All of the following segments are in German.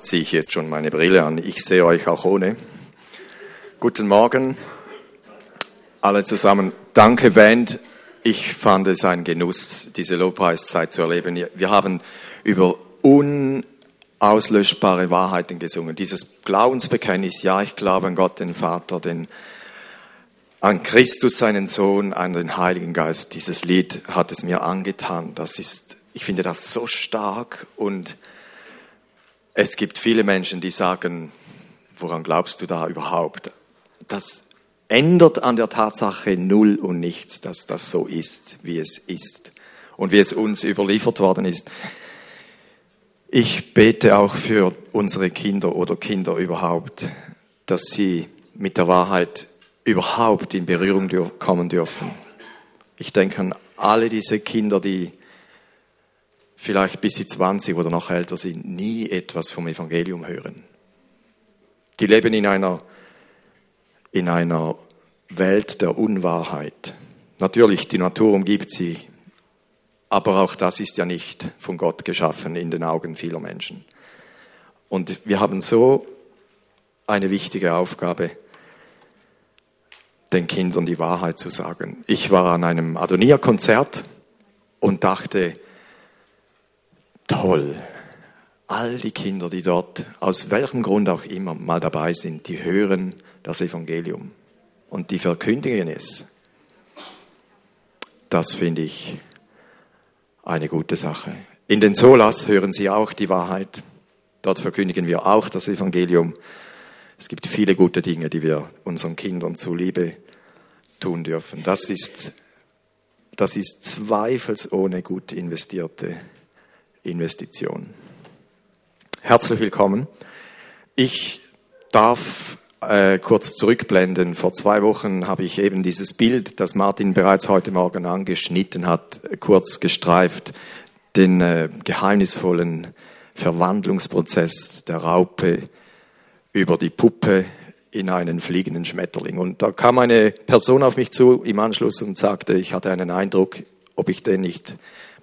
ziehe ich jetzt schon meine Brille an. Ich sehe euch auch ohne. Guten Morgen, alle zusammen. Danke, Band. Ich fand es ein Genuss, diese Lobpreiszeit zu erleben. Wir haben über unauslöschbare Wahrheiten gesungen. Dieses Glaubensbekenntnis, ja, ich glaube an Gott, den Vater, den, an Christus, seinen Sohn, an den Heiligen Geist. Dieses Lied hat es mir angetan. Das ist, ich finde das so stark und es gibt viele Menschen, die sagen, woran glaubst du da überhaupt? Das ändert an der Tatsache null und nichts, dass das so ist, wie es ist und wie es uns überliefert worden ist. Ich bete auch für unsere Kinder oder Kinder überhaupt, dass sie mit der Wahrheit überhaupt in Berührung kommen dürfen. Ich denke an alle diese Kinder, die vielleicht bis sie 20 oder noch älter sind, nie etwas vom Evangelium hören. Die leben in einer, in einer Welt der Unwahrheit. Natürlich, die Natur umgibt sie, aber auch das ist ja nicht von Gott geschaffen in den Augen vieler Menschen. Und wir haben so eine wichtige Aufgabe, den Kindern die Wahrheit zu sagen. Ich war an einem Adonia-Konzert und dachte, toll. All die Kinder, die dort aus welchem Grund auch immer mal dabei sind, die hören das Evangelium und die verkündigen es. Das finde ich eine gute Sache. In den Solas hören sie auch die Wahrheit. Dort verkündigen wir auch das Evangelium. Es gibt viele gute Dinge, die wir unseren Kindern zuliebe tun dürfen. Das ist, das ist zweifelsohne gut investierte Investition. Herzlich willkommen. Ich darf äh, kurz zurückblenden. Vor zwei Wochen habe ich eben dieses Bild, das Martin bereits heute Morgen angeschnitten hat, kurz gestreift, den äh, geheimnisvollen Verwandlungsprozess der Raupe über die Puppe in einen fliegenden Schmetterling. Und da kam eine Person auf mich zu im Anschluss und sagte, ich hatte einen Eindruck, ob ich den nicht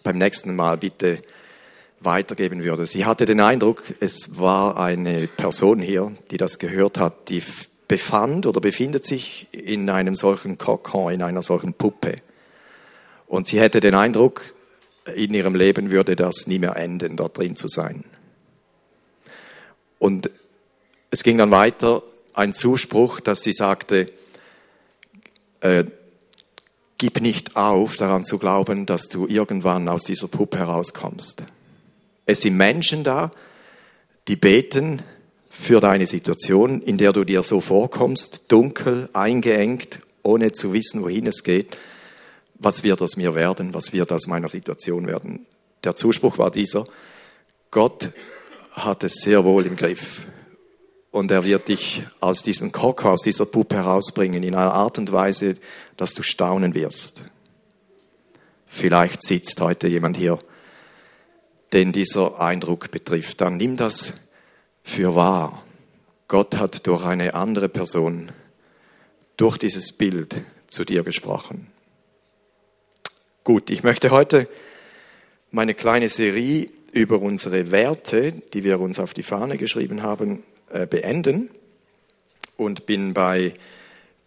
beim nächsten Mal bitte weitergeben würde. Sie hatte den Eindruck, es war eine Person hier, die das gehört hat, die befand oder befindet sich in einem solchen Kokon, in einer solchen Puppe. Und sie hätte den Eindruck, in ihrem Leben würde das nie mehr enden, dort drin zu sein. Und es ging dann weiter, ein Zuspruch, dass sie sagte, äh, gib nicht auf, daran zu glauben, dass du irgendwann aus dieser Puppe herauskommst. Es sind Menschen da, die beten für deine Situation, in der du dir so vorkommst, dunkel, eingeengt, ohne zu wissen, wohin es geht. Was wird aus mir werden? Was wird aus meiner Situation werden? Der Zuspruch war dieser, Gott hat es sehr wohl im Griff. Und er wird dich aus diesem Kock, aus dieser Puppe herausbringen, in einer Art und Weise, dass du staunen wirst. Vielleicht sitzt heute jemand hier, den dieser Eindruck betrifft, dann nimm das für wahr. Gott hat durch eine andere Person, durch dieses Bild zu dir gesprochen. Gut, ich möchte heute meine kleine Serie über unsere Werte, die wir uns auf die Fahne geschrieben haben, äh, beenden und bin bei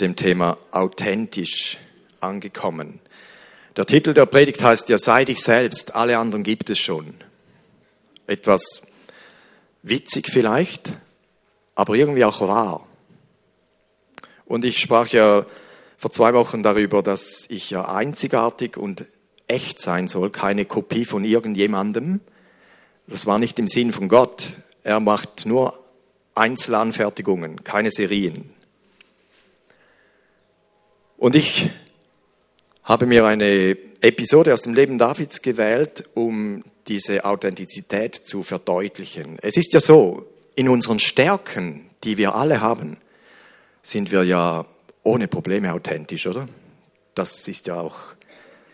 dem Thema authentisch angekommen. Der Titel der Predigt heißt ja, sei dich selbst, alle anderen gibt es schon etwas witzig vielleicht, aber irgendwie auch wahr. Und ich sprach ja vor zwei Wochen darüber, dass ich ja einzigartig und echt sein soll, keine Kopie von irgendjemandem. Das war nicht im Sinn von Gott. Er macht nur Einzelanfertigungen, keine Serien. Und ich habe mir eine Episode aus dem Leben Davids gewählt, um diese Authentizität zu verdeutlichen. Es ist ja so, in unseren Stärken, die wir alle haben, sind wir ja ohne Probleme authentisch, oder? Das ist ja auch,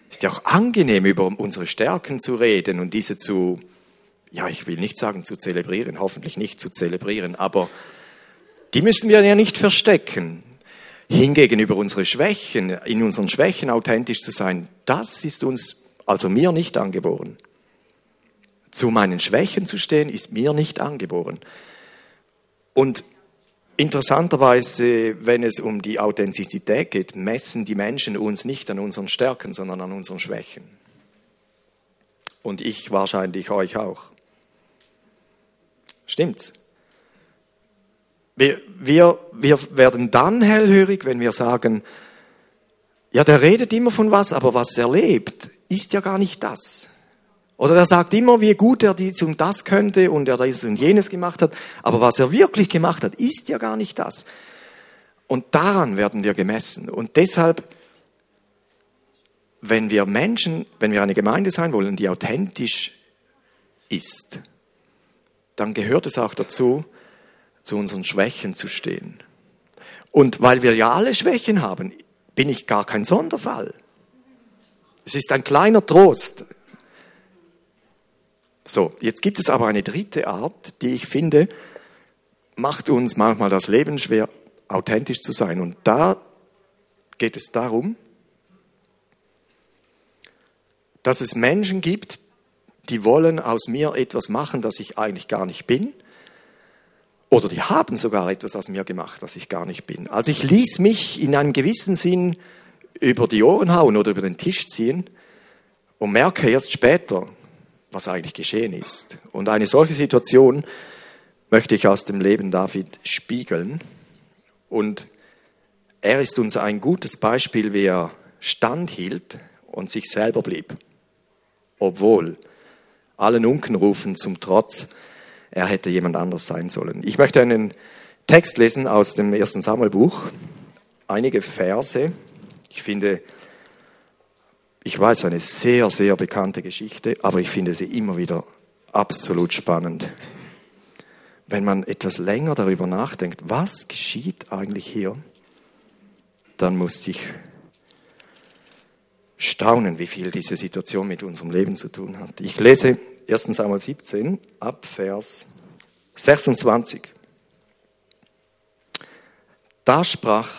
ist ja auch angenehm, über unsere Stärken zu reden und diese zu, ja, ich will nicht sagen zu zelebrieren, hoffentlich nicht zu zelebrieren, aber die müssen wir ja nicht verstecken. Hingegen über unsere Schwächen, in unseren Schwächen authentisch zu sein, das ist uns, also mir nicht angeboren. zu meinen Schwächen zu stehen, ist mir nicht angeboren. Und interessanterweise, wenn es um die Authentizität geht, messen die Menschen uns nicht an unseren Stärken, sondern an unseren Schwächen. Und ich wahrscheinlich euch auch. Stimmt's? Wir, wir, wir werden dann hellhörig, wenn wir sagen, ja, der redet immer von was, aber was er lebt, ist ja gar nicht das. Oder er sagt immer, wie gut er dies und das könnte und er dies und jenes gemacht hat, aber was er wirklich gemacht hat, ist ja gar nicht das. Und daran werden wir gemessen. Und deshalb, wenn wir Menschen, wenn wir eine Gemeinde sein wollen, die authentisch ist, dann gehört es auch dazu, zu unseren Schwächen zu stehen. Und weil wir ja alle Schwächen haben, bin ich gar kein Sonderfall. Es ist ein kleiner Trost. So, jetzt gibt es aber eine dritte Art, die ich finde, macht uns manchmal das Leben schwer, authentisch zu sein. Und da geht es darum, dass es Menschen gibt, die wollen aus mir etwas machen, das ich eigentlich gar nicht bin. Oder die haben sogar etwas aus mir gemacht, das ich gar nicht bin. Also ich ließ mich in einem gewissen Sinn über die Ohren hauen oder über den Tisch ziehen und merke erst später, was eigentlich geschehen ist. Und eine solche Situation möchte ich aus dem Leben David spiegeln. Und er ist uns ein gutes Beispiel, wie er standhielt und sich selber blieb, obwohl allen Unkenrufen zum Trotz er hätte jemand anders sein sollen. Ich möchte einen Text lesen aus dem ersten Samuelbuch, einige Verse. Ich finde, ich weiß eine sehr, sehr bekannte Geschichte, aber ich finde sie immer wieder absolut spannend. Wenn man etwas länger darüber nachdenkt, was geschieht eigentlich hier, dann muss ich staunen, wie viel diese Situation mit unserem Leben zu tun hat. Ich lese 1 Samuel 17 ab Vers 26. Da sprach,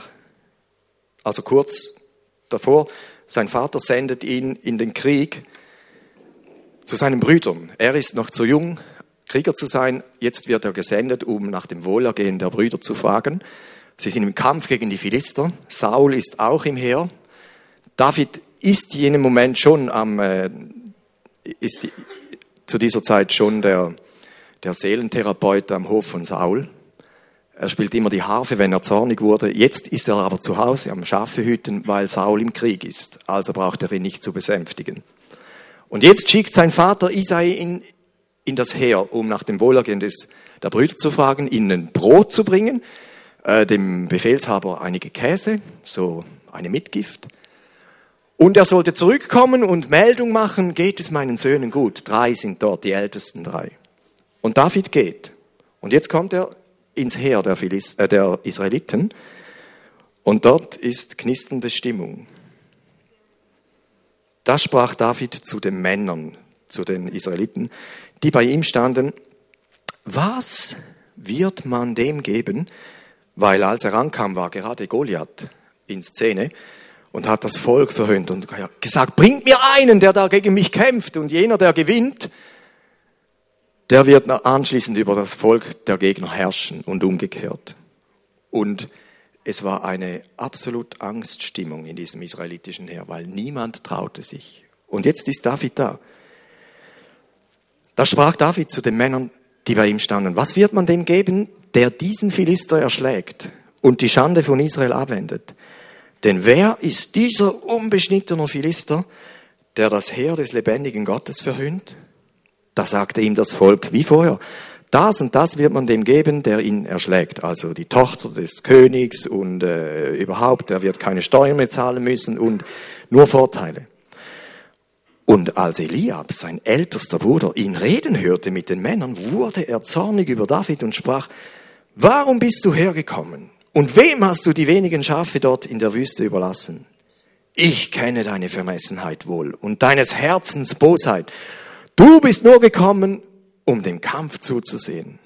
also kurz davor, sein Vater sendet ihn in den Krieg zu seinen Brüdern. Er ist noch zu jung, Krieger zu sein. Jetzt wird er gesendet, um nach dem Wohlergehen der Brüder zu fragen. Sie sind im Kampf gegen die Philister. Saul ist auch im Heer. David ist in jenem Moment schon am, äh, ist zu dieser Zeit schon der, der Seelentherapeut am Hof von Saul. Er spielt immer die Harfe, wenn er zornig wurde. Jetzt ist er aber zu Hause am Schafe hüten, weil Saul im Krieg ist. Also braucht er ihn nicht zu besänftigen. Und jetzt schickt sein Vater Isai in, in das Heer, um nach dem Wohlergehen des, der Brüder zu fragen, ihnen Brot zu bringen, äh, dem Befehlshaber einige Käse, so eine Mitgift. Und er sollte zurückkommen und Meldung machen, geht es meinen Söhnen gut. Drei sind dort, die ältesten drei. Und David geht. Und jetzt kommt er ins Heer der, Philis, äh, der Israeliten und dort ist knisternde Stimmung. Da sprach David zu den Männern, zu den Israeliten, die bei ihm standen, was wird man dem geben? Weil als er ankam, war gerade Goliath in Szene und hat das Volk verhöhnt und gesagt, bringt mir einen, der da gegen mich kämpft und jener, der gewinnt, der wird anschließend über das Volk der Gegner herrschen und umgekehrt. Und es war eine absolut Angststimmung in diesem israelitischen Heer, weil niemand traute sich. Und jetzt ist David da. Da sprach David zu den Männern, die bei ihm standen, was wird man dem geben, der diesen Philister erschlägt und die Schande von Israel abwendet? Denn wer ist dieser unbeschnittene Philister, der das Heer des lebendigen Gottes verhöhnt? Da sagte ihm das Volk wie vorher, das und das wird man dem geben, der ihn erschlägt. Also die Tochter des Königs und äh, überhaupt, er wird keine Steuern mehr zahlen müssen und nur Vorteile. Und als Eliab, sein ältester Bruder, ihn reden hörte mit den Männern, wurde er zornig über David und sprach, warum bist du hergekommen? Und wem hast du die wenigen Schafe dort in der Wüste überlassen? Ich kenne deine Vermessenheit wohl und deines Herzens Bosheit. Du bist nur gekommen, um dem Kampf zuzusehen.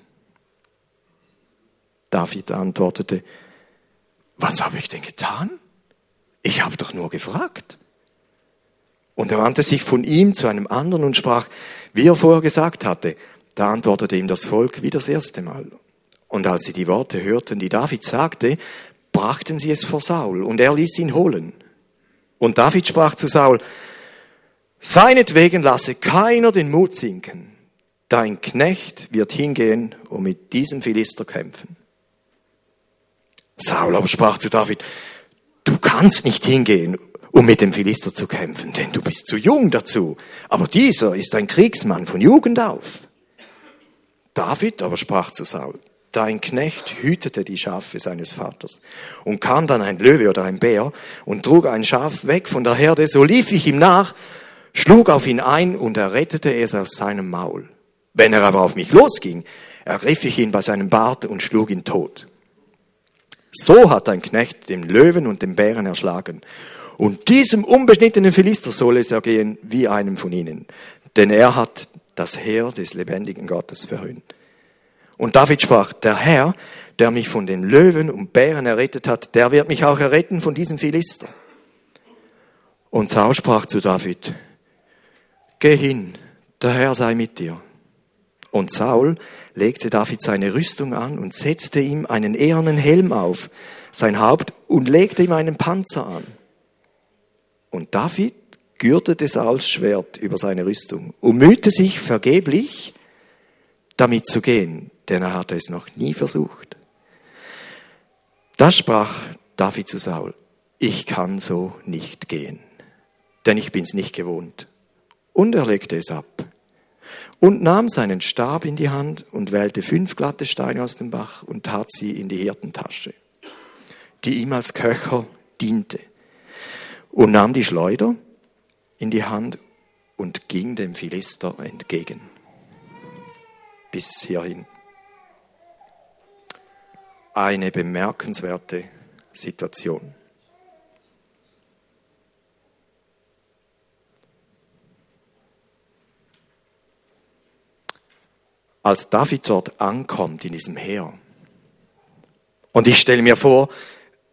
David antwortete, was habe ich denn getan? Ich habe doch nur gefragt. Und er wandte sich von ihm zu einem anderen und sprach, wie er vorher gesagt hatte. Da antwortete ihm das Volk wie das erste Mal. Und als sie die Worte hörten, die David sagte, brachten sie es vor Saul und er ließ ihn holen. Und David sprach zu Saul, Seinetwegen lasse keiner den Mut sinken. Dein Knecht wird hingehen und mit diesem Philister kämpfen. Saul aber sprach zu David, du kannst nicht hingehen, um mit dem Philister zu kämpfen, denn du bist zu jung dazu. Aber dieser ist ein Kriegsmann von Jugend auf. David aber sprach zu Saul, dein Knecht hütete die Schafe seines Vaters. Und kam dann ein Löwe oder ein Bär und trug ein Schaf weg von der Herde, so lief ich ihm nach schlug auf ihn ein und errettete es aus seinem Maul. Wenn er aber auf mich losging, ergriff ich ihn bei seinem Bart und schlug ihn tot. So hat ein Knecht den Löwen und den Bären erschlagen. Und diesem unbeschnittenen Philister soll es ergehen wie einem von ihnen. Denn er hat das Heer des lebendigen Gottes verhöhnt. Und David sprach, der Herr, der mich von den Löwen und Bären errettet hat, der wird mich auch erretten von diesem Philister. Und Saul sprach zu David, Geh hin, der Herr sei mit dir. Und Saul legte David seine Rüstung an und setzte ihm einen ehernen Helm auf, sein Haupt, und legte ihm einen Panzer an. Und David gürtete Sauls Schwert über seine Rüstung und mühte sich vergeblich, damit zu gehen, denn er hatte es noch nie versucht. Da sprach David zu Saul, ich kann so nicht gehen, denn ich bin's nicht gewohnt. Und er legte es ab und nahm seinen Stab in die Hand und wählte fünf glatte Steine aus dem Bach und tat sie in die Hirtentasche, die ihm als Köcher diente, und nahm die Schleuder in die Hand und ging dem Philister entgegen. Bis hierhin. Eine bemerkenswerte Situation. als David dort ankommt in diesem Heer. Und ich stelle mir vor,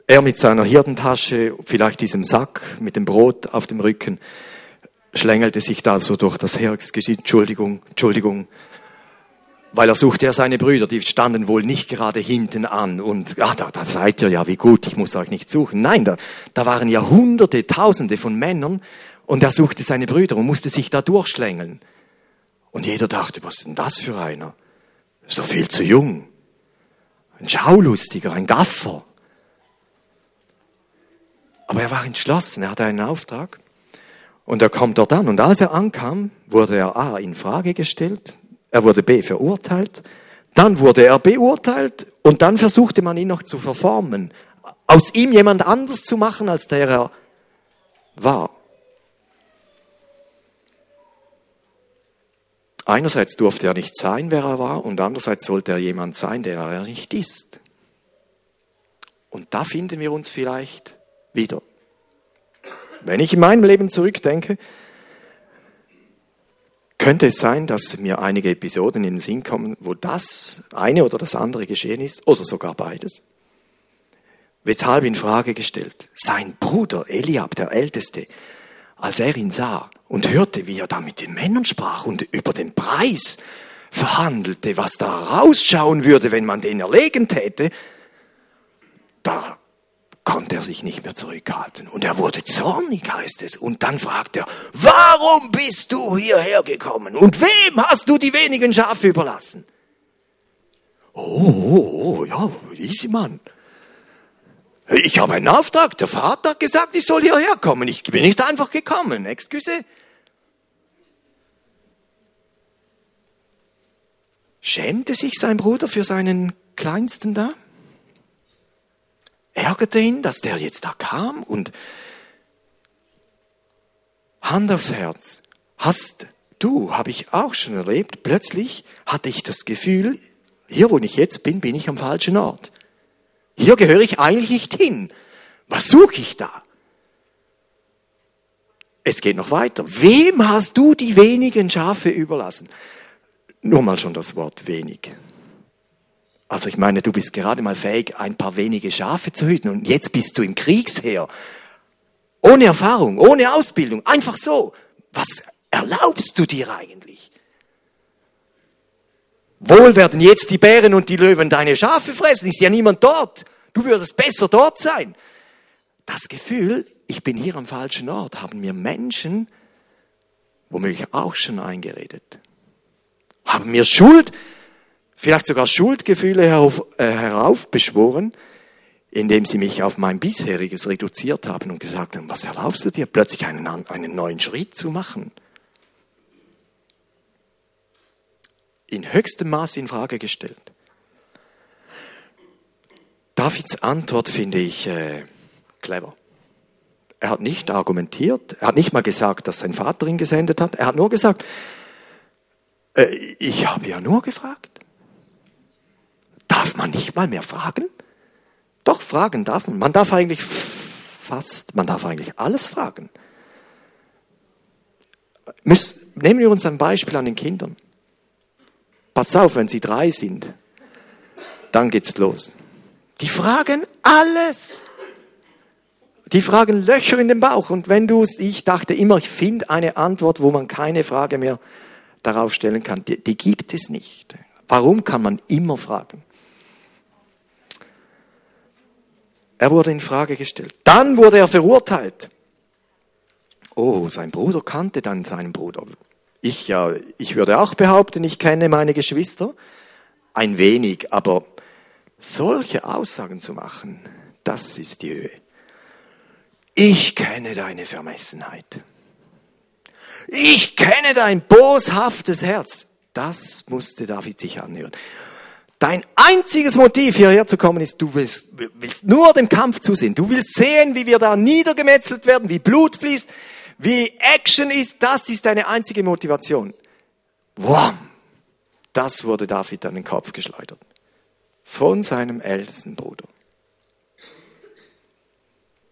er mit seiner Hirtentasche, vielleicht diesem Sack mit dem Brot auf dem Rücken, schlängelte sich da so durch das Heeresgebiet. Entschuldigung, Entschuldigung. Weil er suchte ja seine Brüder, die standen wohl nicht gerade hinten an und, ah, da, da seid ihr ja, wie gut, ich muss euch nicht suchen. Nein, da, da waren ja Hunderte, Tausende von Männern und er suchte seine Brüder und musste sich da durchschlängeln. Und jeder dachte, was ist denn das für einer? Ist doch viel zu jung. Ein Schaulustiger, ein Gaffer. Aber er war entschlossen, er hatte einen Auftrag. Und er kommt dort an. Und als er ankam, wurde er A in Frage gestellt, er wurde B verurteilt, dann wurde er beurteilt und dann versuchte man ihn noch zu verformen, aus ihm jemand anders zu machen, als der er war. Einerseits durfte er nicht sein, wer er war, und andererseits sollte er jemand sein, der er nicht ist. Und da finden wir uns vielleicht wieder. Wenn ich in meinem Leben zurückdenke, könnte es sein, dass mir einige Episoden in den Sinn kommen, wo das eine oder das andere geschehen ist, oder sogar beides. Weshalb in Frage gestellt, sein Bruder Eliab, der Älteste, als er ihn sah und hörte, wie er da mit den Männern sprach und über den Preis verhandelte, was da rausschauen würde, wenn man den erlegen täte, da konnte er sich nicht mehr zurückhalten. Und er wurde zornig, heißt es. Und dann fragt er, warum bist du hierher gekommen? Und wem hast du die wenigen Schafe überlassen? Oh, oh, oh ja, easy Mann. Ich habe einen Auftrag. Der Vater hat gesagt, ich soll hierher kommen. Ich bin nicht einfach gekommen. Excuse. Schämte sich sein Bruder für seinen Kleinsten da? Ärgerte ihn, dass der jetzt da kam und Hand aufs Herz. Hast du, habe ich auch schon erlebt, plötzlich hatte ich das Gefühl, hier wo ich jetzt bin, bin ich am falschen Ort. Hier gehöre ich eigentlich nicht hin. Was suche ich da? Es geht noch weiter. Wem hast du die wenigen Schafe überlassen? Nur mal schon das Wort wenig. Also ich meine, du bist gerade mal fähig, ein paar wenige Schafe zu hüten und jetzt bist du im Kriegsheer. ohne Erfahrung, ohne Ausbildung, einfach so. Was erlaubst du dir eigentlich? Wohl werden jetzt die Bären und die Löwen deine Schafe fressen, ist ja niemand dort. Du würdest besser dort sein. Das Gefühl, ich bin hier am falschen Ort, haben mir Menschen womöglich auch schon eingeredet. Haben mir Schuld, vielleicht sogar Schuldgefühle äh, heraufbeschworen, indem sie mich auf mein bisheriges reduziert haben und gesagt haben, was erlaubst du dir, plötzlich einen, einen neuen Schritt zu machen? In höchstem Maß in Frage gestellt. Davids Antwort finde ich äh, clever. Er hat nicht argumentiert, er hat nicht mal gesagt, dass sein Vater ihn gesendet hat, er hat nur gesagt, äh, ich habe ja nur gefragt. Darf man nicht mal mehr fragen? Doch, fragen darf man. Man darf eigentlich fast, man darf eigentlich alles fragen. Nehmen wir uns ein Beispiel an den Kindern. Pass auf, wenn sie drei sind, dann geht's los. Die fragen alles. Die fragen Löcher in den Bauch. Und wenn du, ich dachte immer, ich finde eine Antwort, wo man keine Frage mehr darauf stellen kann. Die, die gibt es nicht. Warum kann man immer fragen? Er wurde in Frage gestellt. Dann wurde er verurteilt. Oh, sein Bruder kannte dann seinen Bruder. Ich ja, ich würde auch behaupten, ich kenne meine Geschwister ein wenig, aber solche Aussagen zu machen, das ist die Höhe. Ich kenne deine Vermessenheit. Ich kenne dein boshaftes Herz. Das musste David sich anhören. Dein einziges Motiv hierher zu kommen ist, du willst, willst nur dem Kampf zusehen. Du willst sehen, wie wir da niedergemetzelt werden, wie Blut fließt, wie Action ist. Das ist deine einzige Motivation. Wham! Das wurde David an den Kopf geschleudert. Von seinem ältesten Bruder.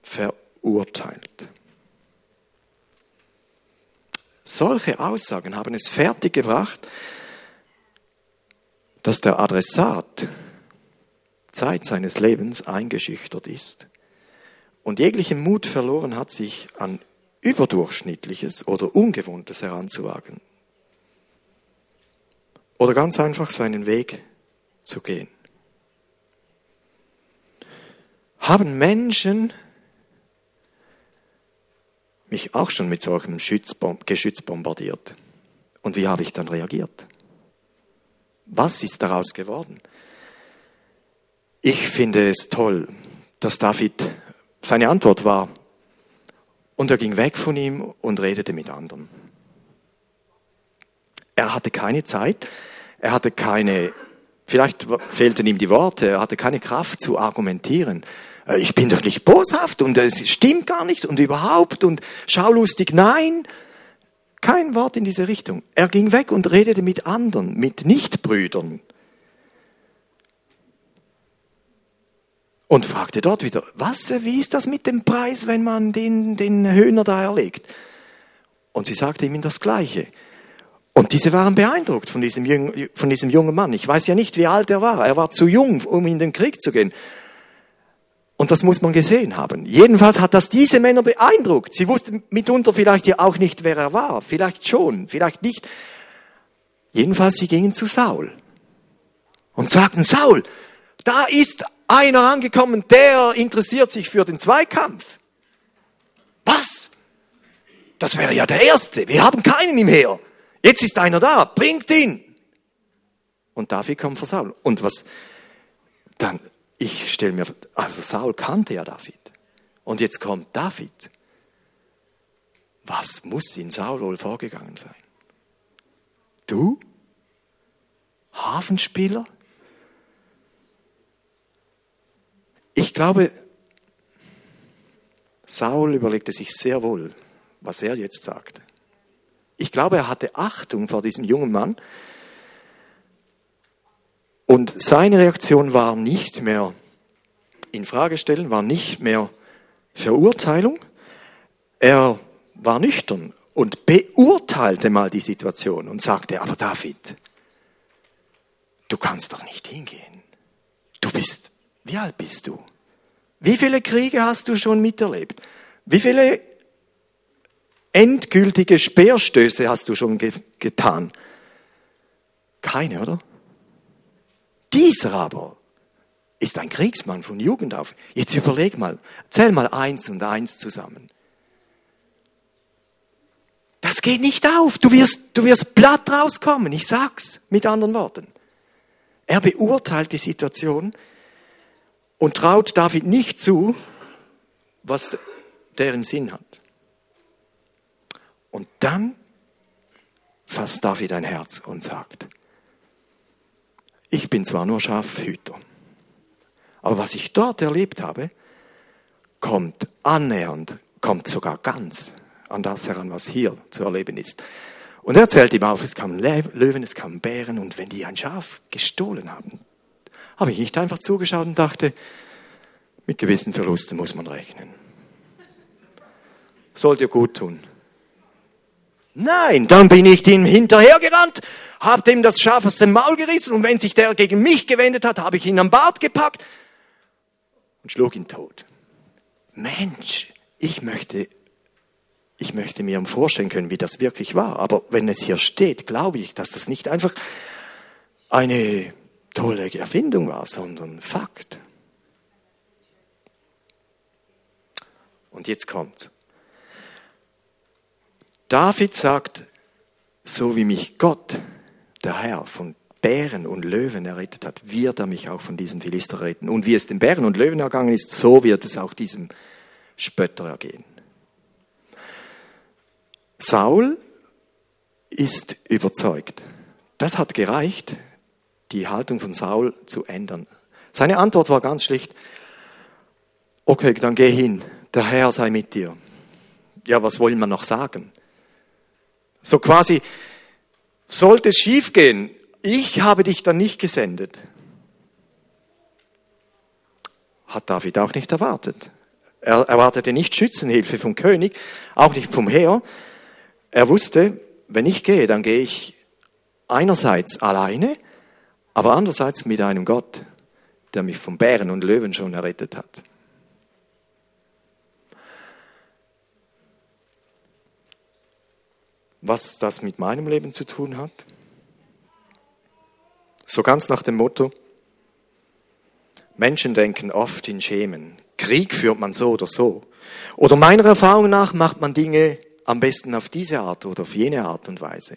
Verurteilt. Solche Aussagen haben es fertiggebracht, dass der Adressat Zeit seines Lebens eingeschüchtert ist und jeglichen Mut verloren hat, sich an überdurchschnittliches oder ungewohntes heranzuwagen oder ganz einfach seinen Weg zu gehen. Haben Menschen mich auch schon mit solchem Geschütz bombardiert? Und wie habe ich dann reagiert? Was ist daraus geworden? Ich finde es toll, dass David, seine Antwort war, und er ging weg von ihm und redete mit anderen. Er hatte keine Zeit, er hatte keine, vielleicht fehlten ihm die Worte, er hatte keine Kraft zu argumentieren. Äh, ich bin doch nicht boshaft und es stimmt gar nicht und überhaupt und schaulustig, nein. Kein Wort in diese Richtung. Er ging weg und redete mit anderen, mit Nichtbrüdern. Und fragte dort wieder, was, wie ist das mit dem Preis, wenn man den, den Höhner da erlegt? Und sie sagte ihm das Gleiche. Und diese waren beeindruckt von diesem, von diesem jungen Mann. Ich weiß ja nicht, wie alt er war. Er war zu jung, um in den Krieg zu gehen. Und das muss man gesehen haben. Jedenfalls hat das diese Männer beeindruckt. Sie wussten mitunter vielleicht ja auch nicht, wer er war. Vielleicht schon, vielleicht nicht. Jedenfalls, sie gingen zu Saul und sagten, Saul, da ist einer angekommen, der interessiert sich für den Zweikampf. Was? Das wäre ja der Erste. Wir haben keinen im Heer. Jetzt ist einer da. Bringt ihn. Und David kommt vor Saul. Und was? Dann ich stelle mir, also Saul kannte ja David. Und jetzt kommt David. Was muss in Saul wohl vorgegangen sein? Du? Hafenspieler? Ich glaube, Saul überlegte sich sehr wohl, was er jetzt sagte. Ich glaube, er hatte Achtung vor diesem jungen Mann, und seine Reaktion war nicht mehr in Frage stellen, war nicht mehr Verurteilung. Er war nüchtern und beurteilte mal die Situation und sagte, aber David, du kannst doch nicht hingehen. Du bist, wie alt bist du? Wie viele Kriege hast du schon miterlebt? Wie viele endgültige Speerstöße hast du schon ge getan? Keine, oder? Dieser aber ist ein Kriegsmann von Jugend auf. Jetzt überleg mal, zähl mal eins und eins zusammen. Das geht nicht auf. Du wirst, du wirst platt rauskommen. Ich sag's mit anderen Worten. Er beurteilt die Situation und traut David nicht zu, was der im Sinn hat. Und dann fasst David ein Herz und sagt, ich bin zwar nur Schafhüter, aber was ich dort erlebt habe, kommt annähernd, kommt sogar ganz an das heran, was hier zu erleben ist. Und er zählt ihm auf, es kamen Löwen, es kamen Bären und wenn die ein Schaf gestohlen haben, habe ich nicht einfach zugeschaut und dachte, mit gewissen Verlusten muss man rechnen. Soll dir gut tun. Nein, dann bin ich ihm hinterhergerannt, habe dem das Schaf aus dem Maul gerissen und wenn sich der gegen mich gewendet hat, habe ich ihn am Bart gepackt und schlug ihn tot. Mensch, ich möchte ich möchte mir vorstellen können, wie das wirklich war. Aber wenn es hier steht, glaube ich, dass das nicht einfach eine tolle Erfindung war, sondern Fakt. Und jetzt kommt. David sagt, so wie mich Gott, der Herr, von Bären und Löwen errettet hat, wird er mich auch von diesem Philister retten. Und wie es den Bären und Löwen ergangen ist, so wird es auch diesem Spötter ergehen. Saul ist überzeugt. Das hat gereicht, die Haltung von Saul zu ändern. Seine Antwort war ganz schlicht, okay, dann geh hin, der Herr sei mit dir. Ja, was wollen wir noch sagen? So quasi, sollte es schiefgehen, ich habe dich dann nicht gesendet. Hat David auch nicht erwartet. Er erwartete nicht Schützenhilfe vom König, auch nicht vom Heer, er wusste, wenn ich gehe, dann gehe ich einerseits alleine, aber andererseits mit einem Gott, der mich von Bären und Löwen schon errettet hat. Was das mit meinem Leben zu tun hat? So ganz nach dem Motto, Menschen denken oft in Schemen. Krieg führt man so oder so. Oder meiner Erfahrung nach macht man Dinge am besten auf diese Art oder auf jene Art und Weise.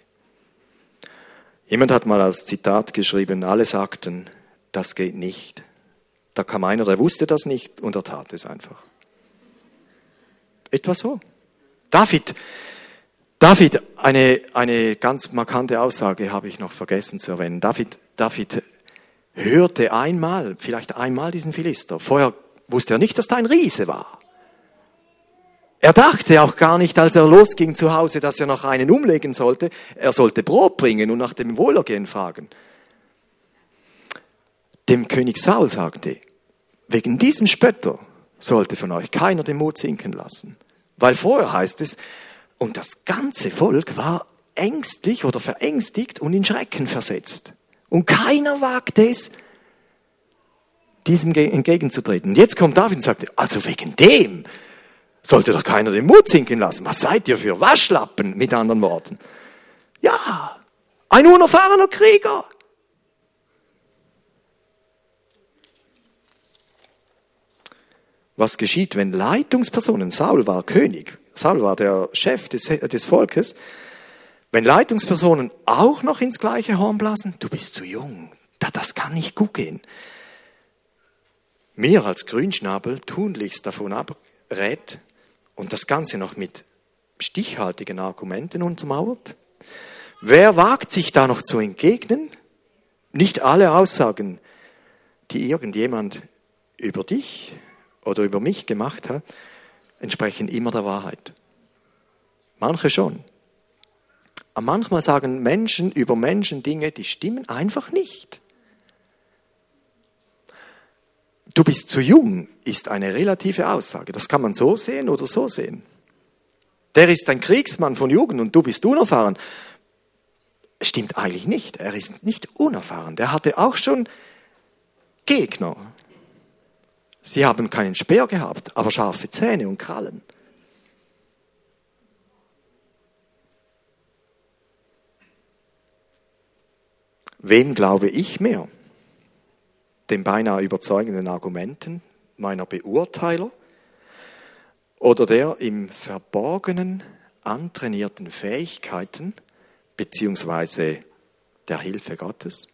Jemand hat mal als Zitat geschrieben, alle sagten, das geht nicht. Da kam einer, der wusste das nicht und er tat es einfach. Etwa so. David, David, eine, eine ganz markante Aussage habe ich noch vergessen zu erwähnen. David, David hörte einmal, vielleicht einmal diesen Philister. Vorher wusste er nicht, dass da ein Riese war. Er dachte auch gar nicht, als er losging zu Hause, dass er noch einen umlegen sollte. Er sollte Brot bringen und nach dem Wohlergehen fragen. Dem König Saul sagte, wegen diesem Spötter sollte von euch keiner den Mut sinken lassen. Weil vorher heißt es, und das ganze Volk war ängstlich oder verängstigt und in Schrecken versetzt. Und keiner wagte es, diesem entgegenzutreten. Und jetzt kommt David und sagt, also wegen dem sollte doch keiner den Mut sinken lassen. Was seid ihr für Waschlappen, mit anderen Worten? Ja, ein unerfahrener Krieger. Was geschieht, wenn Leitungspersonen, Saul war König, Saul war der Chef des, des Volkes, wenn Leitungspersonen auch noch ins gleiche Horn blasen, du bist zu jung, das kann nicht gut gehen. Mir als Grünschnabel tunlichst davon abrät, und das Ganze noch mit stichhaltigen Argumenten untermauert. Wer wagt sich da noch zu entgegnen? Nicht alle Aussagen, die irgendjemand über dich oder über mich gemacht hat, entsprechen immer der Wahrheit. Manche schon. Aber manchmal sagen Menschen über Menschen Dinge, die stimmen einfach nicht. Du bist zu jung, ist eine relative Aussage. Das kann man so sehen oder so sehen. Der ist ein Kriegsmann von Jugend und du bist unerfahren. Stimmt eigentlich nicht. Er ist nicht unerfahren. Der hatte auch schon Gegner. Sie haben keinen Speer gehabt, aber scharfe Zähne und Krallen. Wem glaube ich mehr? Den beinahe überzeugenden Argumenten meiner Beurteiler oder der im Verborgenen antrainierten Fähigkeiten bzw. der Hilfe Gottes?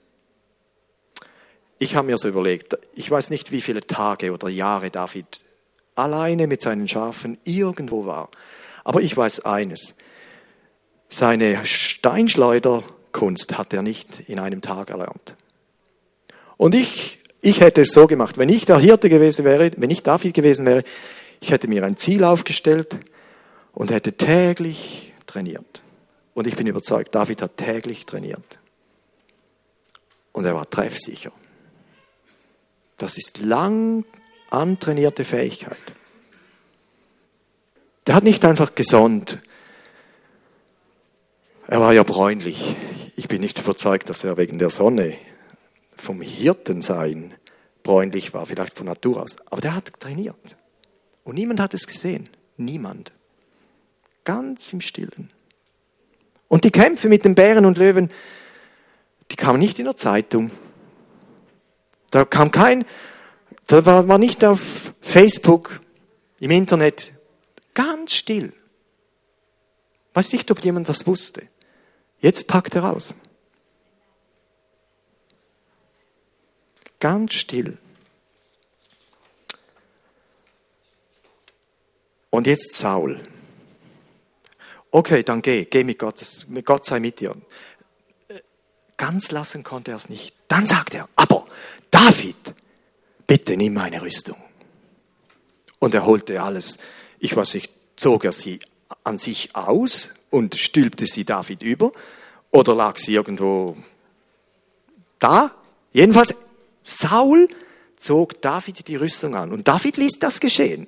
Ich habe mir so überlegt, ich weiß nicht, wie viele Tage oder Jahre David alleine mit seinen Schafen irgendwo war. Aber ich weiß eines, seine Steinschleuderkunst hat er nicht in einem Tag erlernt. Und ich, ich hätte es so gemacht, wenn ich der Hirte gewesen wäre, wenn ich David gewesen wäre, ich hätte mir ein Ziel aufgestellt und hätte täglich trainiert. Und ich bin überzeugt, David hat täglich trainiert. Und er war treffsicher. Das ist lang antrainierte Fähigkeit. Der hat nicht einfach gesonnt. Er war ja bräunlich. Ich bin nicht überzeugt, dass er wegen der Sonne vom Hirtensein bräunlich war, vielleicht von Natur aus. Aber der hat trainiert. Und niemand hat es gesehen. Niemand. Ganz im Stillen. Und die Kämpfe mit den Bären und Löwen, die kamen nicht in der Zeitung. Da kam kein, da war man nicht auf Facebook, im Internet, ganz still. Weiß nicht, ob jemand das wusste. Jetzt packt er aus. Ganz still. Und jetzt Saul. Okay, dann geh, geh mit Gott, mit Gott sei mit dir. Ganz lassen konnte er es nicht. Dann sagt er, David, bitte nimm meine Rüstung. Und er holte alles, ich weiß nicht, zog er sie an sich aus und stülpte sie David über oder lag sie irgendwo da? Jedenfalls, Saul zog David die Rüstung an und David ließ das geschehen.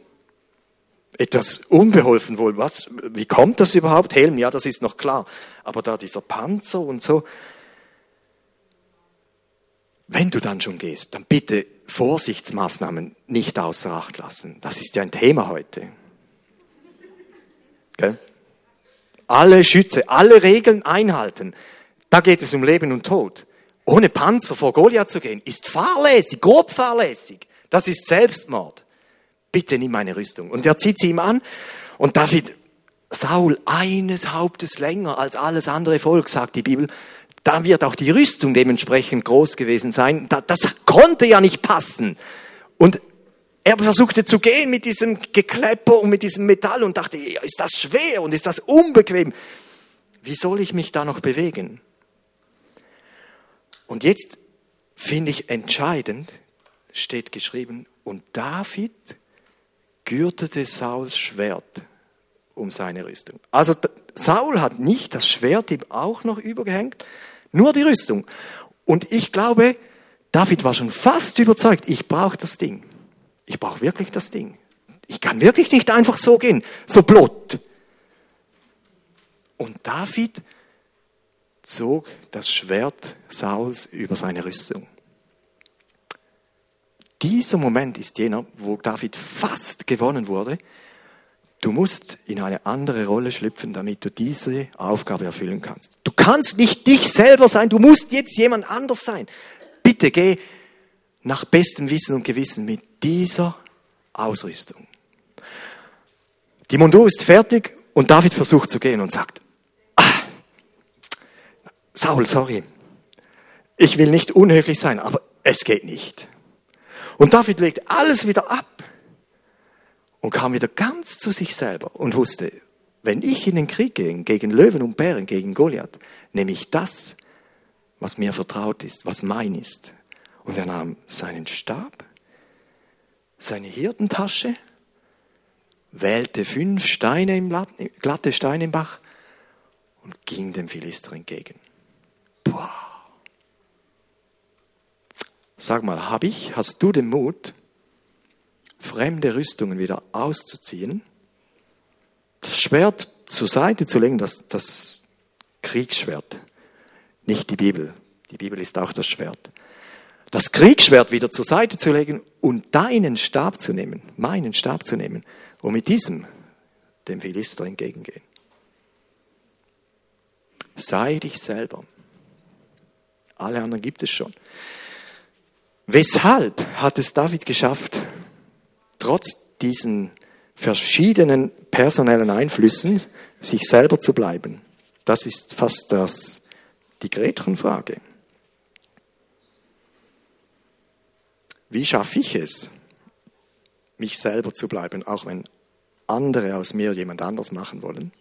Etwas unbeholfen wohl. Was? Wie kommt das überhaupt? Helm, ja, das ist noch klar. Aber da dieser Panzer und so, wenn du dann schon gehst, dann bitte Vorsichtsmaßnahmen nicht außer Acht lassen. Das ist ja ein Thema heute. Gell? Alle Schütze, alle Regeln einhalten. Da geht es um Leben und Tod. Ohne Panzer vor Goliath zu gehen, ist fahrlässig, grob fahrlässig. Das ist Selbstmord. Bitte nimm meine Rüstung. Und er zieht sie ihm an. Und David, Saul, eines Hauptes länger als alles andere Volk, sagt die Bibel, da wird auch die Rüstung dementsprechend groß gewesen sein. Das konnte ja nicht passen. Und er versuchte zu gehen mit diesem Geklepper und mit diesem Metall und dachte, ist das schwer und ist das unbequem? Wie soll ich mich da noch bewegen? Und jetzt finde ich entscheidend, steht geschrieben, und David gürtete Sauls Schwert um seine Rüstung. Also Saul hat nicht das Schwert ihm auch noch übergehängt, nur die Rüstung. Und ich glaube, David war schon fast überzeugt, ich brauche das Ding. Ich brauche wirklich das Ding. Ich kann wirklich nicht einfach so gehen, so blott. Und David zog das Schwert Sauls über seine Rüstung. Dieser Moment ist jener, wo David fast gewonnen wurde, Du musst in eine andere Rolle schlüpfen, damit du diese Aufgabe erfüllen kannst. Du kannst nicht dich selber sein, du musst jetzt jemand anders sein. Bitte geh nach bestem Wissen und Gewissen mit dieser Ausrüstung. Die Mondur ist fertig und David versucht zu gehen und sagt, ah, Saul, sorry, ich will nicht unhöflich sein, aber es geht nicht. Und David legt alles wieder ab und kam wieder ganz zu sich selber und wusste, wenn ich in den Krieg gehe, gegen Löwen und Bären, gegen Goliath, nehme ich das, was mir vertraut ist, was mein ist. Und er nahm seinen Stab, seine Hirtentasche, wählte fünf Steine im Latt, glatte Steine im Bach und ging dem Philister entgegen. Boah. Sag mal, hab ich, hast du den Mut, fremde Rüstungen wieder auszuziehen, Schwert zur Seite zu legen, das, das Kriegsschwert, nicht die Bibel. Die Bibel ist auch das Schwert. Das Kriegsschwert wieder zur Seite zu legen und deinen Stab zu nehmen, meinen Stab zu nehmen und mit diesem dem Philister entgegengehen. Sei dich selber. Alle anderen gibt es schon. Weshalb hat es David geschafft, trotz diesen verschiedenen personellen Einflüssen sich selber zu bleiben? Das ist fast das, die Gretchenfrage. Wie schaffe ich es, mich selber zu bleiben, auch wenn andere aus mir jemand anders machen wollen?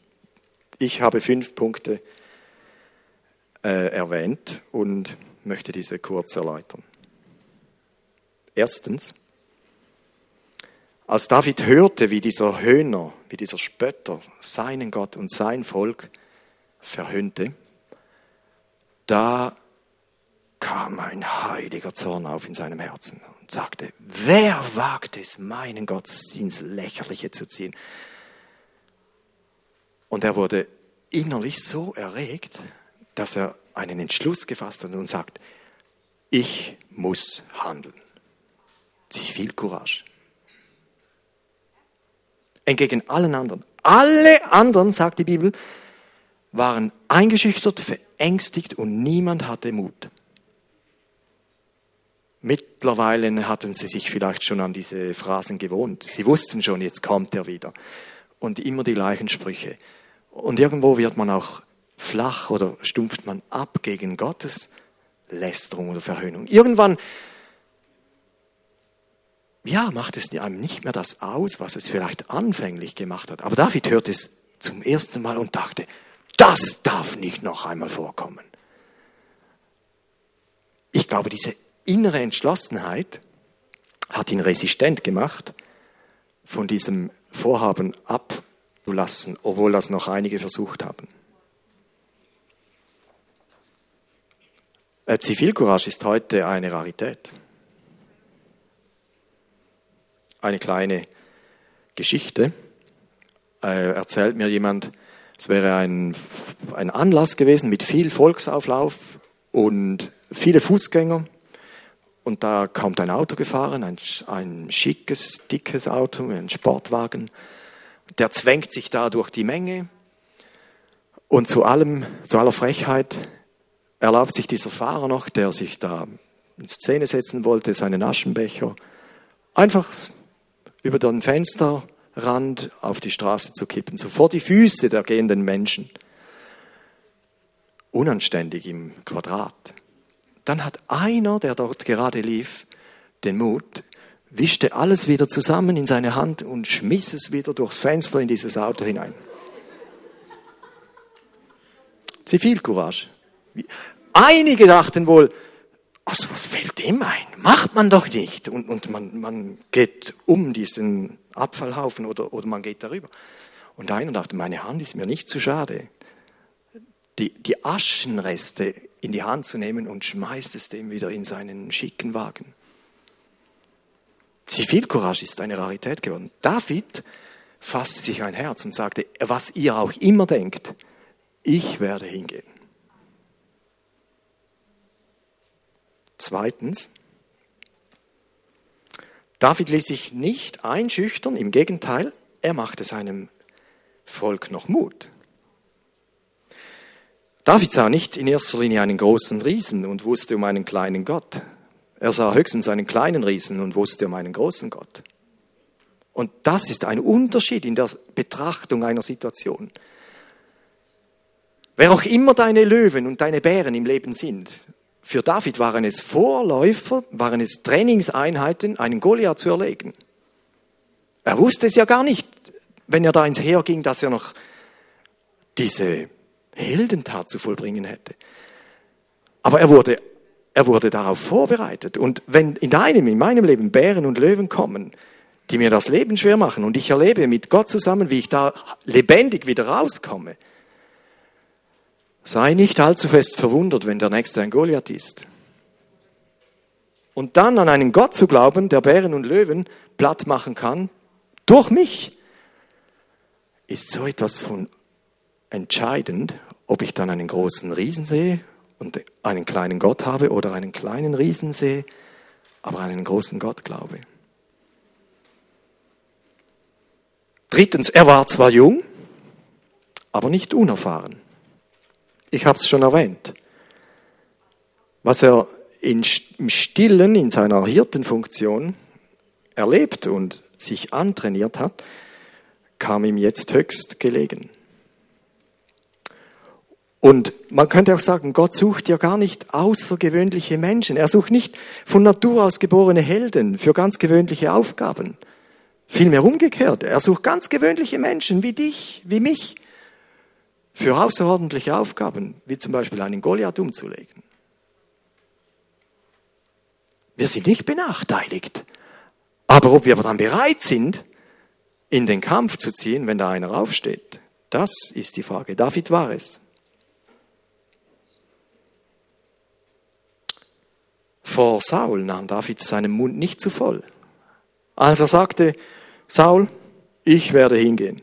Ich habe fünf Punkte äh, erwähnt und möchte diese kurz erläutern. Erstens, als David hörte, wie dieser Höhner, wie dieser Spötter seinen Gott und sein Volk verhöhnte, da kam ein heiliger Zorn auf in seinem Herzen und sagte, wer wagt es, meinen Gott ins Lächerliche zu ziehen? Und er wurde innerlich so erregt, dass er einen Entschluss gefasst hat und sagt, ich muss handeln. viel Courage. Entgegen allen anderen. Alle anderen, sagt die Bibel, waren eingeschüchtert, verängstigt und niemand hatte Mut. Mittlerweile hatten sie sich vielleicht schon an diese Phrasen gewohnt. Sie wussten schon, jetzt kommt er wieder. Und immer die gleichen Sprüche. Und irgendwo wird man auch flach oder stumpft man ab gegen Gottes Lästerung oder Verhöhnung. Irgendwann, ja, macht es einem nicht mehr das aus, was es vielleicht anfänglich gemacht hat. Aber David hört es zum ersten Mal und dachte, das darf nicht noch einmal vorkommen. Ich glaube, diese innere Entschlossenheit hat ihn resistent gemacht, von diesem Vorhaben abzulassen, obwohl das noch einige versucht haben. Äh, Zivilcourage ist heute eine Rarität. Eine kleine Geschichte äh, erzählt mir jemand, es wäre ein, ein Anlass gewesen mit viel Volksauflauf und viele Fußgänger. Und da kommt ein Auto gefahren, ein, ein schickes, dickes Auto, ein Sportwagen. Der zwängt sich da durch die Menge. Und zu allem, zu aller Frechheit erlaubt sich dieser Fahrer noch, der sich da in Szene setzen wollte, seinen Aschenbecher einfach über den Fensterrand auf die Straße zu kippen, so vor die Füße der gehenden Menschen. Unanständig im Quadrat. Dann hat einer, der dort gerade lief, den Mut, wischte alles wieder zusammen in seine Hand und schmiss es wieder durchs Fenster in dieses Auto hinein. Zivilcourage. Einige dachten wohl, also was fällt dem ein? Macht man doch nicht. Und, und man, man geht um diesen Abfallhaufen oder, oder man geht darüber. Und einer dachte, meine Hand ist mir nicht zu schade. Die, die Aschenreste in die Hand zu nehmen und schmeißt es dem wieder in seinen schicken Wagen. Zivilcourage ist eine Rarität geworden. David fasste sich ein Herz und sagte, was ihr auch immer denkt, ich werde hingehen. Zweitens, David ließ sich nicht einschüchtern, im Gegenteil, er machte seinem Volk noch Mut. David sah nicht in erster Linie einen großen Riesen und wusste um einen kleinen Gott. Er sah höchstens einen kleinen Riesen und wusste um einen großen Gott. Und das ist ein Unterschied in der Betrachtung einer Situation. Wer auch immer deine Löwen und deine Bären im Leben sind, für David waren es Vorläufer, waren es Trainingseinheiten, einen Goliath zu erlegen. Er wusste es ja gar nicht, wenn er da ins Heer ging, dass er noch diese Heldentat zu vollbringen hätte. Aber er wurde, er wurde darauf vorbereitet. Und wenn in deinem, in meinem Leben Bären und Löwen kommen, die mir das Leben schwer machen und ich erlebe mit Gott zusammen, wie ich da lebendig wieder rauskomme, Sei nicht allzu fest verwundert, wenn der Nächste ein Goliath ist. Und dann an einen Gott zu glauben, der Bären und Löwen platt machen kann, durch mich, ist so etwas von entscheidend, ob ich dann einen großen Riesen sehe und einen kleinen Gott habe oder einen kleinen Riesen sehe, aber einen großen Gott glaube. Drittens, er war zwar jung, aber nicht unerfahren. Ich habe es schon erwähnt. Was er im Stillen, in seiner Hirtenfunktion erlebt und sich antrainiert hat, kam ihm jetzt höchst gelegen. Und man könnte auch sagen, Gott sucht ja gar nicht außergewöhnliche Menschen. Er sucht nicht von Natur aus geborene Helden für ganz gewöhnliche Aufgaben. Vielmehr umgekehrt. Er sucht ganz gewöhnliche Menschen wie dich, wie mich, für außerordentliche Aufgaben, wie zum Beispiel einen Goliath umzulegen. Wir sind nicht benachteiligt. Aber ob wir dann bereit sind, in den Kampf zu ziehen, wenn da einer aufsteht, das ist die Frage. David war es. Vor Saul nahm David seinen Mund nicht zu voll. Als er sagte, Saul, ich werde hingehen.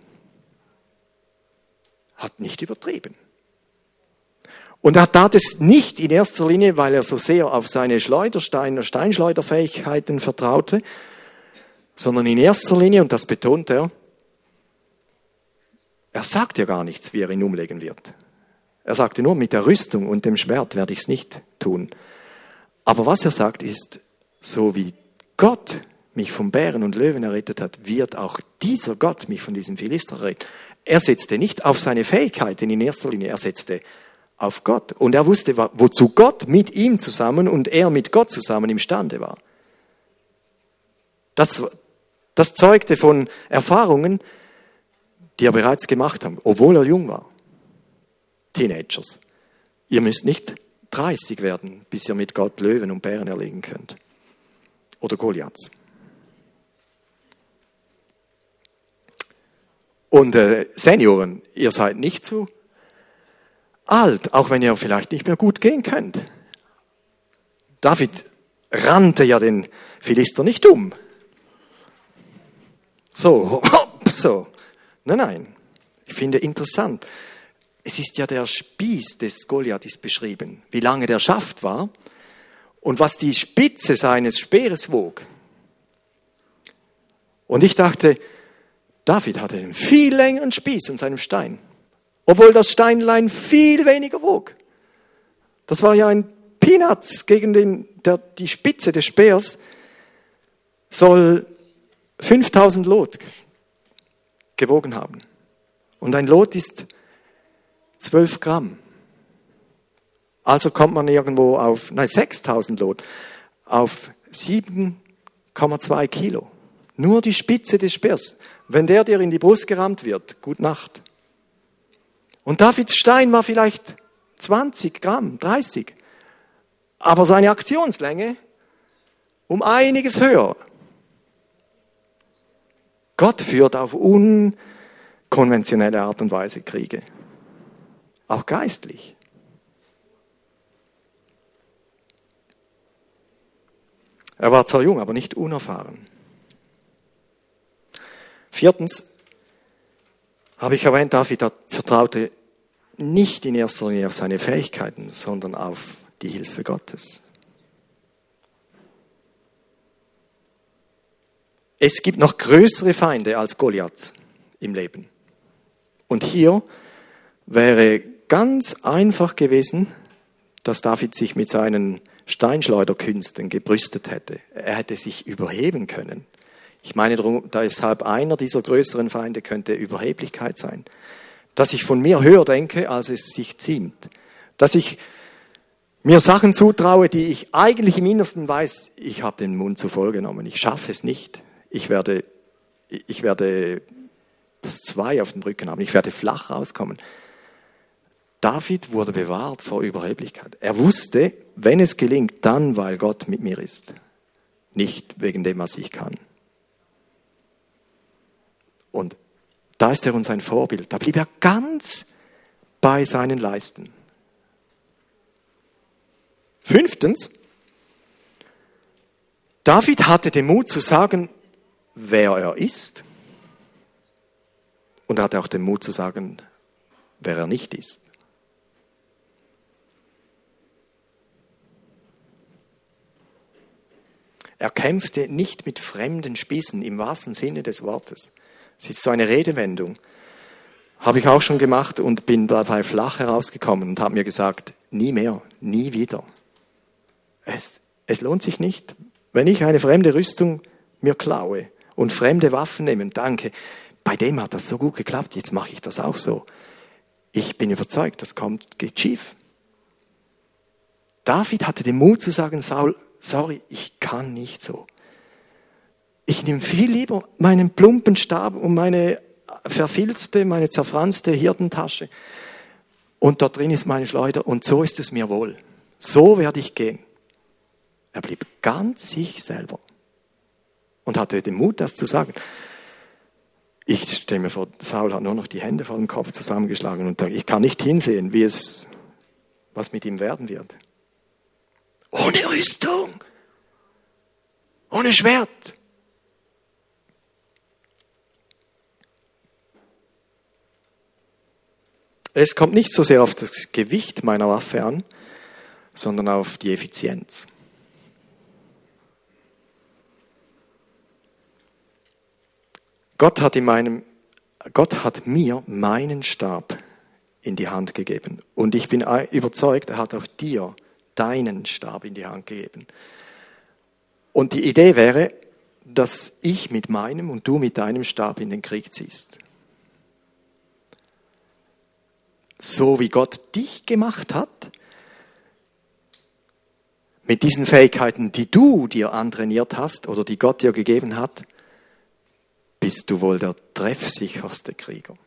Hat nicht übertrieben. Und er tat es nicht in erster Linie, weil er so sehr auf seine Schleuderstein, Steinschleuderfähigkeiten vertraute, sondern in erster Linie, und das betont er, er sagt ja gar nichts, wie er ihn umlegen wird. Er sagte nur, mit der Rüstung und dem Schwert werde ich es nicht tun. Aber was er sagt ist, so wie Gott mich vom Bären und Löwen errettet hat, wird auch dieser Gott mich von diesem Philister retten. Er setzte nicht auf seine Fähigkeiten in erster Linie, er setzte auf Gott. Und er wusste, wozu Gott mit ihm zusammen und er mit Gott zusammen imstande war. Das, das zeugte von Erfahrungen, die er bereits gemacht hat, obwohl er jung war. Teenagers. Ihr müsst nicht 30 werden, bis ihr mit Gott Löwen und Bären erlegen könnt. Oder Goliaths. Und äh, Senioren, ihr seid nicht zu alt, auch wenn ihr vielleicht nicht mehr gut gehen könnt. David rannte ja den Philister nicht um. So, hopp, so. Nein, nein. Ich finde interessant. Es ist ja der Spieß des Goliaths beschrieben, wie lange der Schaft war und was die Spitze seines Speeres wog. Und ich dachte, David hatte einen viel längeren Spieß an seinem Stein, obwohl das Steinlein viel weniger wog. Das war ja ein Peanuts gegen den, der, die Spitze des Speers soll 5000 Lot gewogen haben. Und ein Lot ist 12 Gramm. Also kommt man irgendwo auf, nein, 6000 Lot, auf 7,2 Kilo. Nur die Spitze des Speers. Wenn der dir in die Brust gerammt wird, gut Nacht. Und Davids Stein war vielleicht 20 Gramm, 30. Aber seine Aktionslänge um einiges höher. Gott führt auf unkonventionelle Art und Weise Kriege. Auch geistlich. Er war zwar jung, aber nicht unerfahren. Viertens habe ich erwähnt, David vertraute nicht in erster Linie auf seine Fähigkeiten, sondern auf die Hilfe Gottes. Es gibt noch größere Feinde als Goliath im Leben. Und hier wäre ganz einfach gewesen, dass David sich mit seinen Steinschleuderkünsten gebrüstet hätte. Er hätte sich überheben können. Ich meine, deshalb einer dieser größeren Feinde könnte Überheblichkeit sein. Dass ich von mir höher denke, als es sich ziemt. Dass ich mir Sachen zutraue, die ich eigentlich im Innersten weiß, ich habe den Mund zu voll genommen. Ich schaffe es nicht ich werde, ich werde das Zwei auf dem Rücken haben, ich werde flach rauskommen. David wurde bewahrt vor Überheblichkeit. Er wusste, wenn es gelingt, dann, weil Gott mit mir ist, nicht wegen dem, was ich kann. Und da ist er uns ein Vorbild. Da blieb er ganz bei seinen Leisten. Fünftens, David hatte den Mut zu sagen, wer er ist. Und er hatte auch den Mut zu sagen, wer er nicht ist. Er kämpfte nicht mit fremden Spießen im wahrsten Sinne des Wortes. Es ist so eine Redewendung. Habe ich auch schon gemacht und bin dabei flach herausgekommen und habe mir gesagt, nie mehr, nie wieder. Es, es lohnt sich nicht. Wenn ich eine fremde Rüstung mir klaue und fremde Waffen nehme und danke, bei dem hat das so gut geklappt, jetzt mache ich das auch so. Ich bin überzeugt, das kommt, geht schief. David hatte den Mut zu sagen, Saul, sorry, ich kann nicht so. Ich nehme viel lieber meinen plumpen Stab und meine verfilzte, meine zerfranste Hirtentasche. Und dort drin ist meine Schleuder und so ist es mir wohl. So werde ich gehen. Er blieb ganz sich selber und hatte den Mut, das zu sagen. Ich stelle mir vor, Saul hat nur noch die Hände vor dem Kopf zusammengeschlagen und ich kann nicht hinsehen, wie es, was mit ihm werden wird. Ohne Rüstung, ohne Schwert. Es kommt nicht so sehr auf das Gewicht meiner Waffe an, sondern auf die Effizienz. Gott hat, in meinem, Gott hat mir meinen Stab in die Hand gegeben. Und ich bin überzeugt, er hat auch dir deinen Stab in die Hand gegeben. Und die Idee wäre, dass ich mit meinem und du mit deinem Stab in den Krieg ziehst. So wie Gott dich gemacht hat, mit diesen Fähigkeiten, die du dir antrainiert hast oder die Gott dir gegeben hat, bist du wohl der treffsicherste Krieger.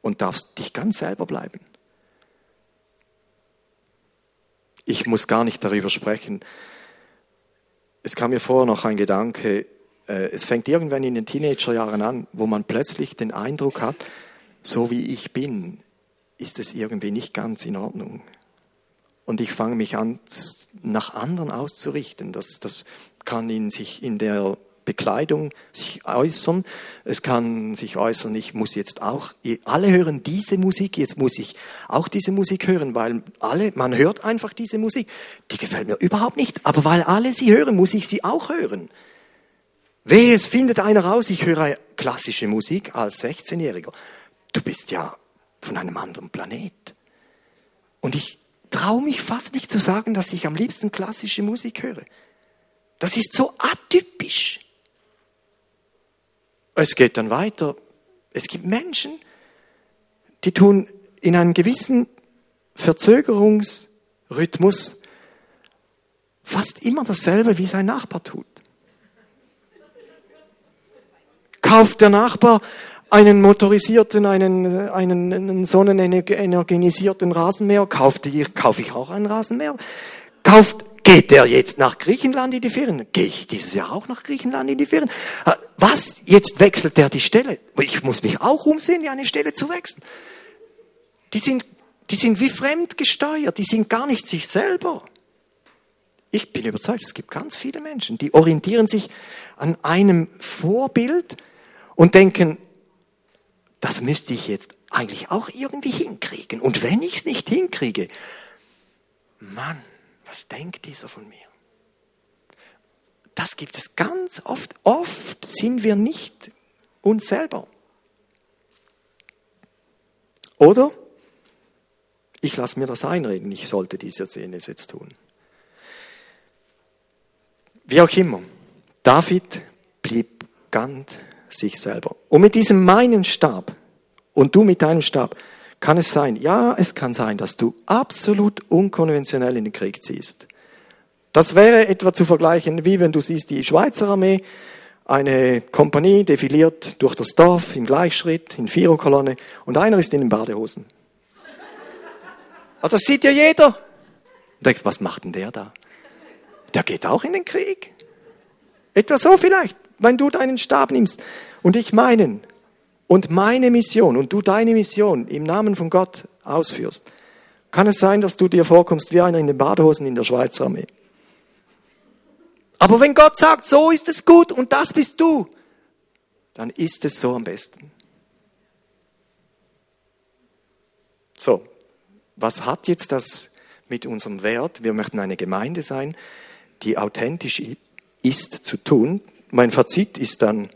Und darfst dich ganz selber bleiben. Ich muss gar nicht darüber sprechen. Es kam mir vorher noch ein Gedanke, äh, es fängt irgendwann in den Teenagerjahren an, wo man plötzlich den Eindruck hat, so wie ich bin, ist es irgendwie nicht ganz in Ordnung. Und ich fange mich an, nach anderen auszurichten. Das, das kann in sich in der Bekleidung sich äußern. Es kann sich äußern, ich muss jetzt auch, alle hören diese Musik, jetzt muss ich auch diese Musik hören, weil alle, man hört einfach diese Musik. Die gefällt mir überhaupt nicht, aber weil alle sie hören, muss ich sie auch hören. Wehe, es findet einer raus, ich höre klassische Musik als 16-Jähriger. Du bist ja von einem anderen Planet. Und ich traue mich fast nicht zu sagen, dass ich am liebsten klassische Musik höre. Das ist so atypisch. Es geht dann weiter. Es gibt Menschen, die tun in einem gewissen Verzögerungsrhythmus fast immer dasselbe, wie sein Nachbar tut. Kauft der Nachbar einen motorisierten, einen, einen, einen sonnenenergisierten Rasenmäher, kauft, kaufe ich auch einen Rasenmäher. Kauft Geht der jetzt nach Griechenland in die Ferien? Gehe ich dieses Jahr auch nach Griechenland in die Ferien? Äh, was? Jetzt wechselt der die Stelle? Ich muss mich auch umsehen, eine Stelle zu wechseln. Die sind, die sind wie fremdgesteuert, die sind gar nicht sich selber. Ich bin überzeugt, es gibt ganz viele Menschen, die orientieren sich an einem Vorbild und denken, das müsste ich jetzt eigentlich auch irgendwie hinkriegen. Und wenn ich es nicht hinkriege, Mann, was denkt dieser von mir? Das gibt es ganz oft. Oft sind wir nicht uns selber. Oder ich lasse mir das einreden, ich sollte diese Szene jetzt tun. Wie auch immer, David blieb ganz sich selber. Und mit diesem meinen Stab und du mit deinem Stab, kann es sein, ja, es kann sein, dass du absolut unkonventionell in den Krieg ziehst. Das wäre etwa zu vergleichen, wie wenn du siehst, die Schweizer Armee, eine Kompanie defiliert durch das Dorf im Gleichschritt, in Viererkolonne, und einer ist in den Badehosen. Also das sieht ja jeder. Und denkst, was macht denn der da? Der geht auch in den Krieg. Etwa so vielleicht, wenn du deinen Stab nimmst und ich meinen und meine Mission und du deine Mission im Namen von Gott ausführst, kann es sein, dass du dir vorkommst wie einer in den Badehosen in der Schweizer Armee. Aber wenn Gott sagt, so ist es gut und das bist du, dann ist es so am besten. So, was hat jetzt das mit unserem Wert? Wir möchten eine Gemeinde sein, die authentisch ist zu tun. Mein Fazit ist dann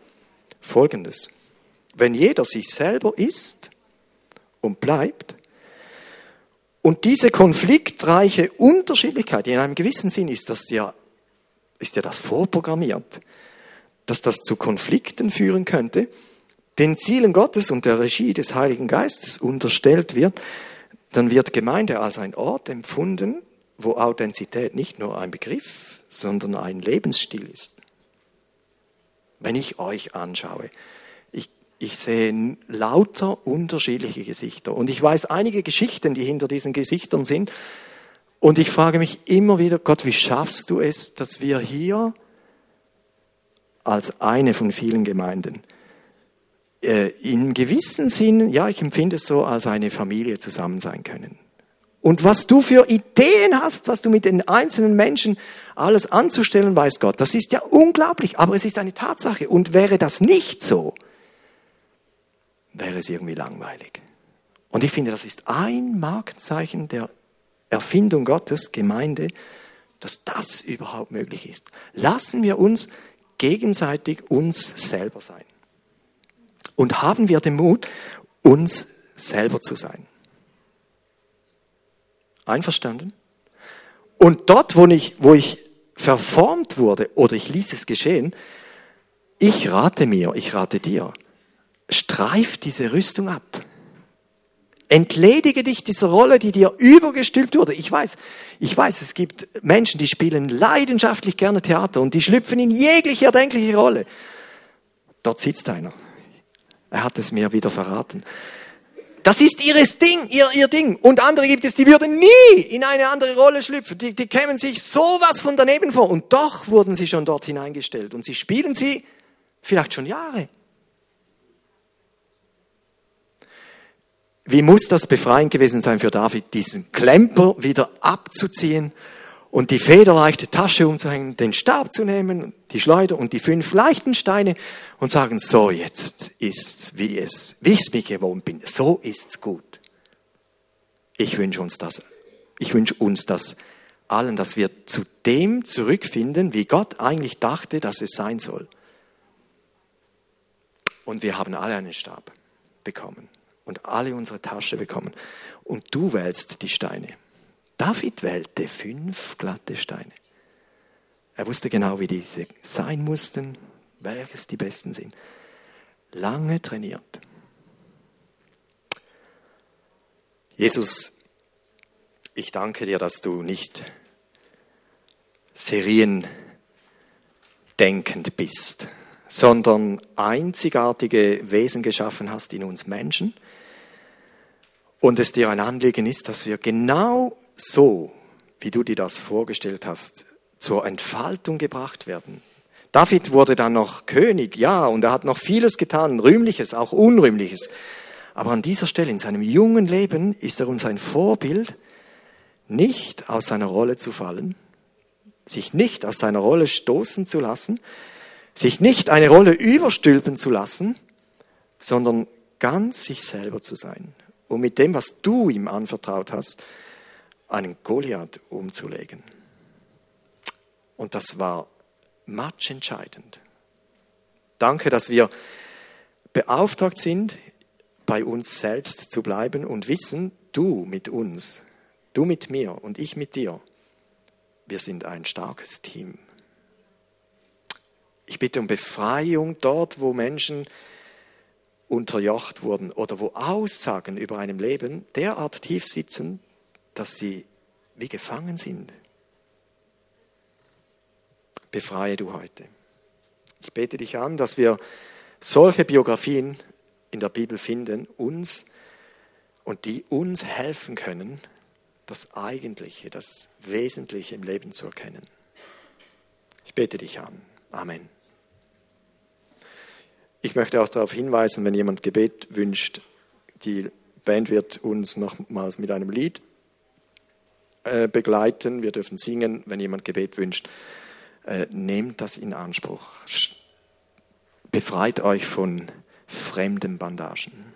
folgendes. Wenn jeder sich selber ist und bleibt Und diese konfliktreiche Unterschiedlichkeit, in einem gewissen Sinn ist das ja, ist ja das vorprogrammiert, dass das zu Konflikten führen könnte, den Zielen Gottes und der Regie des Heiligen Geistes unterstellt wird, dann wird Gemeinde als ein Ort empfunden, wo Authentizität nicht nur ein Begriff, sondern ein Lebensstil ist. Wenn ich euch anschaue, ich, ich sehe lauter unterschiedliche Gesichter und ich weiß einige Geschichten, die hinter diesen Gesichtern sind. Und ich frage mich immer wieder, Gott, wie schaffst du es, dass wir hier als eine von vielen Gemeinden äh, in gewissen Sinn, ja, ich empfinde es so, als eine Familie zusammen sein können. Und was du für Ideen hast, was du mit den einzelnen Menschen alles anzustellen, weiß Gott. Das ist ja unglaublich, aber es ist eine Tatsache. Und wäre das nicht so, wäre es irgendwie langweilig. Und ich finde, das ist ein Markenzeichen der Erfindung Gottes, Gemeinde, dass das überhaupt möglich ist. Lassen wir uns gegenseitig uns selber sein. Und haben wir den Mut, uns selber zu sein. Einverstanden? Und dort, wo ich, wo ich verformt wurde oder ich ließ es geschehen, ich rate mir, ich rate dir, streif diese Rüstung ab. Entledige dich dieser Rolle, die dir übergestülpt wurde. Ich weiß, ich weiß, es gibt Menschen, die spielen leidenschaftlich gerne Theater und die schlüpfen in jegliche erdenkliche Rolle. Dort sitzt einer. Er hat es mir wieder verraten. Das ist ihres Ding, ihr, ihr Ding. Und andere gibt es, die würden nie in eine andere Rolle schlüpfen. Die, die kämen sich sowas von daneben vor. Und doch wurden sie schon dort hineingestellt. Und sie spielen sie vielleicht schon Jahre. Wie muss das befreiend gewesen sein für David, diesen Klemper wieder abzuziehen und die federleichte Tasche umzuhängen, den Stab zu nehmen, die Schleuder und die fünf leichten Steine und sagen, so jetzt ist's, wie es, wie ich's mir gewohnt bin. So ist's gut. Ich wünsche uns das, ich wünsche uns das allen, dass wir zu dem zurückfinden, wie Gott eigentlich dachte, dass es sein soll. Und wir haben alle einen Stab bekommen und alle unsere Tasche bekommen. Und du wählst die Steine. David wählte fünf glatte Steine. Er wusste genau, wie diese sein mussten, welches die besten sind. Lange trainiert. Jesus, ich danke dir, dass du nicht seriendenkend bist, sondern einzigartige Wesen geschaffen hast in uns Menschen und es dir ein Anliegen ist, dass wir genau so, wie du dir das vorgestellt hast, zur Entfaltung gebracht werden. David wurde dann noch König, ja, und er hat noch vieles getan, rühmliches, auch unrühmliches. Aber an dieser Stelle in seinem jungen Leben ist er uns ein Vorbild, nicht aus seiner Rolle zu fallen, sich nicht aus seiner Rolle stoßen zu lassen, sich nicht eine Rolle überstülpen zu lassen, sondern ganz sich selber zu sein. Und mit dem, was du ihm anvertraut hast, einen Goliath umzulegen. Und das war matchentscheidend. Danke, dass wir beauftragt sind, bei uns selbst zu bleiben und wissen, du mit uns, du mit mir und ich mit dir, wir sind ein starkes Team. Ich bitte um Befreiung dort, wo Menschen unterjocht wurden oder wo Aussagen über einem Leben derart tief sitzen, dass sie wie gefangen sind. Befreie du heute. Ich bete dich an, dass wir solche Biografien in der Bibel finden, uns und die uns helfen können, das Eigentliche, das Wesentliche im Leben zu erkennen. Ich bete dich an. Amen. Ich möchte auch darauf hinweisen, wenn jemand Gebet wünscht, die Band wird uns nochmals mit einem Lied begleiten, wir dürfen singen, wenn jemand Gebet wünscht. Äh, nehmt das in Anspruch. Befreit euch von fremden Bandagen.